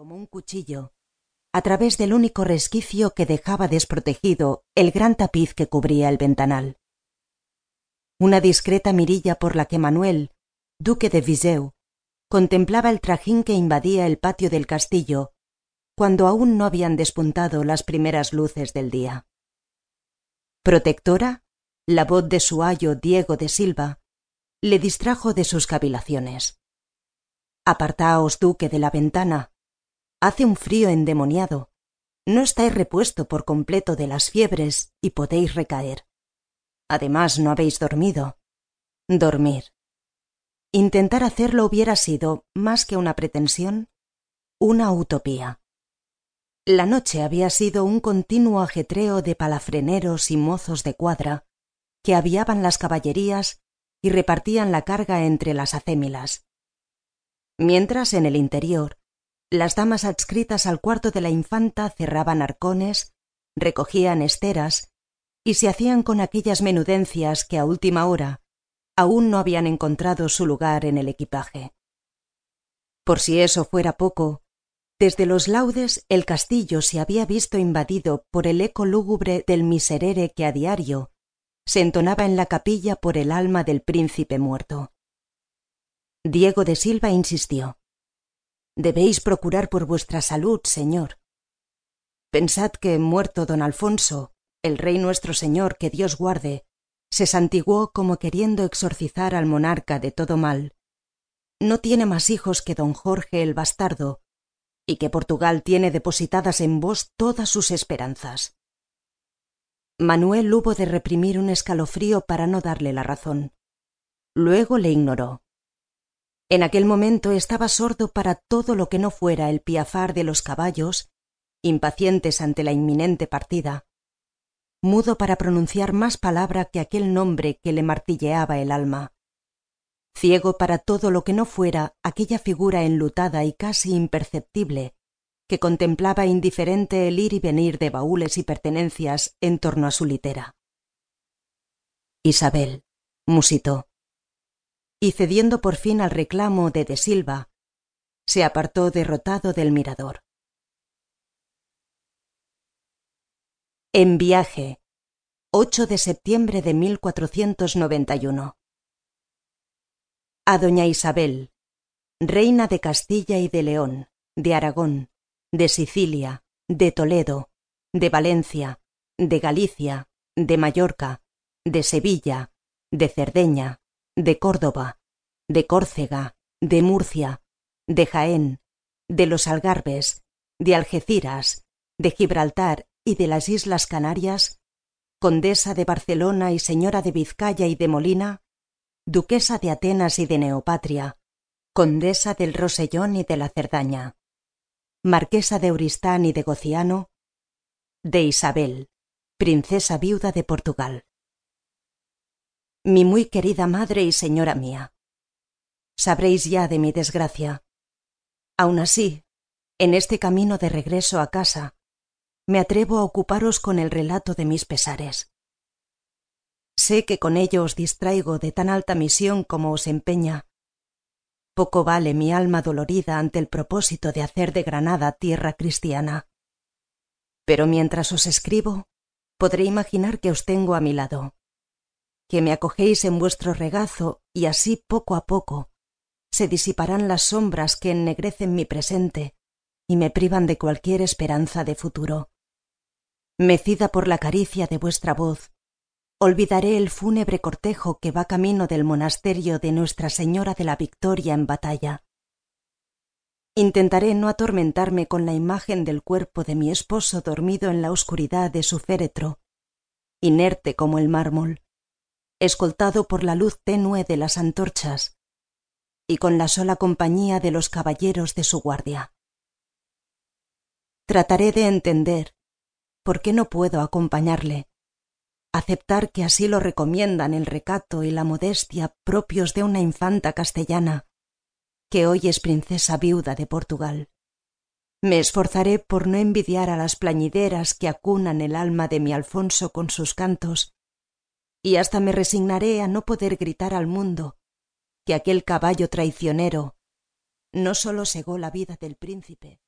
como un cuchillo a través del único resquicio que dejaba desprotegido el gran tapiz que cubría el ventanal. Una discreta mirilla por la que Manuel, duque de Viseu, contemplaba el trajín que invadía el patio del castillo cuando aún no habían despuntado las primeras luces del día. Protectora, la voz de su ayo Diego de Silva, le distrajo de sus cavilaciones. Apartaos, duque, de la ventana. Hace un frío endemoniado. No estáis repuesto por completo de las fiebres y podéis recaer. Además, no habéis dormido. Dormir. Intentar hacerlo hubiera sido, más que una pretensión, una utopía. La noche había sido un continuo ajetreo de palafreneros y mozos de cuadra que aviaban las caballerías y repartían la carga entre las acémilas. Mientras en el interior, las damas adscritas al cuarto de la infanta cerraban arcones, recogían esteras y se hacían con aquellas menudencias que a última hora aún no habían encontrado su lugar en el equipaje. Por si eso fuera poco, desde los laudes el castillo se había visto invadido por el eco lúgubre del miserere que a diario se entonaba en la capilla por el alma del príncipe muerto. Diego de Silva insistió. Debéis procurar por vuestra salud, señor. Pensad que, muerto don Alfonso, el rey nuestro señor, que Dios guarde, se santiguó como queriendo exorcizar al monarca de todo mal. No tiene más hijos que don Jorge el bastardo, y que Portugal tiene depositadas en vos todas sus esperanzas. Manuel hubo de reprimir un escalofrío para no darle la razón. Luego le ignoró. En aquel momento estaba sordo para todo lo que no fuera el piafar de los caballos, impacientes ante la inminente partida, mudo para pronunciar más palabra que aquel nombre que le martilleaba el alma ciego para todo lo que no fuera aquella figura enlutada y casi imperceptible que contemplaba indiferente el ir y venir de baúles y pertenencias en torno a su litera. Isabel, musitó. Y cediendo por fin al reclamo de de Silva, se apartó derrotado del mirador. En viaje, 8 de septiembre de 1491 a doña Isabel, reina de Castilla y de León, de Aragón, de Sicilia, de Toledo, de Valencia, de Galicia, de Mallorca, de Sevilla, de Cerdeña, de Córdoba, de Córcega, de Murcia, de Jaén, de los Algarbes, de Algeciras, de Gibraltar y de las Islas Canarias, condesa de Barcelona y señora de Vizcaya y de Molina, duquesa de Atenas y de Neopatria, condesa del Rosellón y de la Cerdaña, marquesa de Euristán y de Gociano, de Isabel, princesa viuda de Portugal. Mi muy querida madre y señora mía, sabréis ya de mi desgracia. Aun así, en este camino de regreso a casa, me atrevo a ocuparos con el relato de mis pesares. Sé que con ello os distraigo de tan alta misión como os empeña. Poco vale mi alma dolorida ante el propósito de hacer de Granada tierra cristiana. Pero mientras os escribo, podré imaginar que os tengo a mi lado, que me acogéis en vuestro regazo y así poco a poco se disiparán las sombras que ennegrecen mi presente y me privan de cualquier esperanza de futuro. Mecida por la caricia de vuestra voz olvidaré el fúnebre cortejo que va camino del monasterio de Nuestra Señora de la Victoria en batalla. Intentaré no atormentarme con la imagen del cuerpo de mi esposo dormido en la oscuridad de su féretro, inerte como el mármol, escoltado por la luz tenue de las antorchas y con la sola compañía de los caballeros de su guardia. Trataré de entender por qué no puedo acompañarle aceptar que así lo recomiendan el recato y la modestia propios de una infanta castellana, que hoy es princesa viuda de Portugal. Me esforzaré por no envidiar a las plañideras que acunan el alma de mi Alfonso con sus cantos, y hasta me resignaré a no poder gritar al mundo que aquel caballo traicionero no sólo segó la vida del príncipe,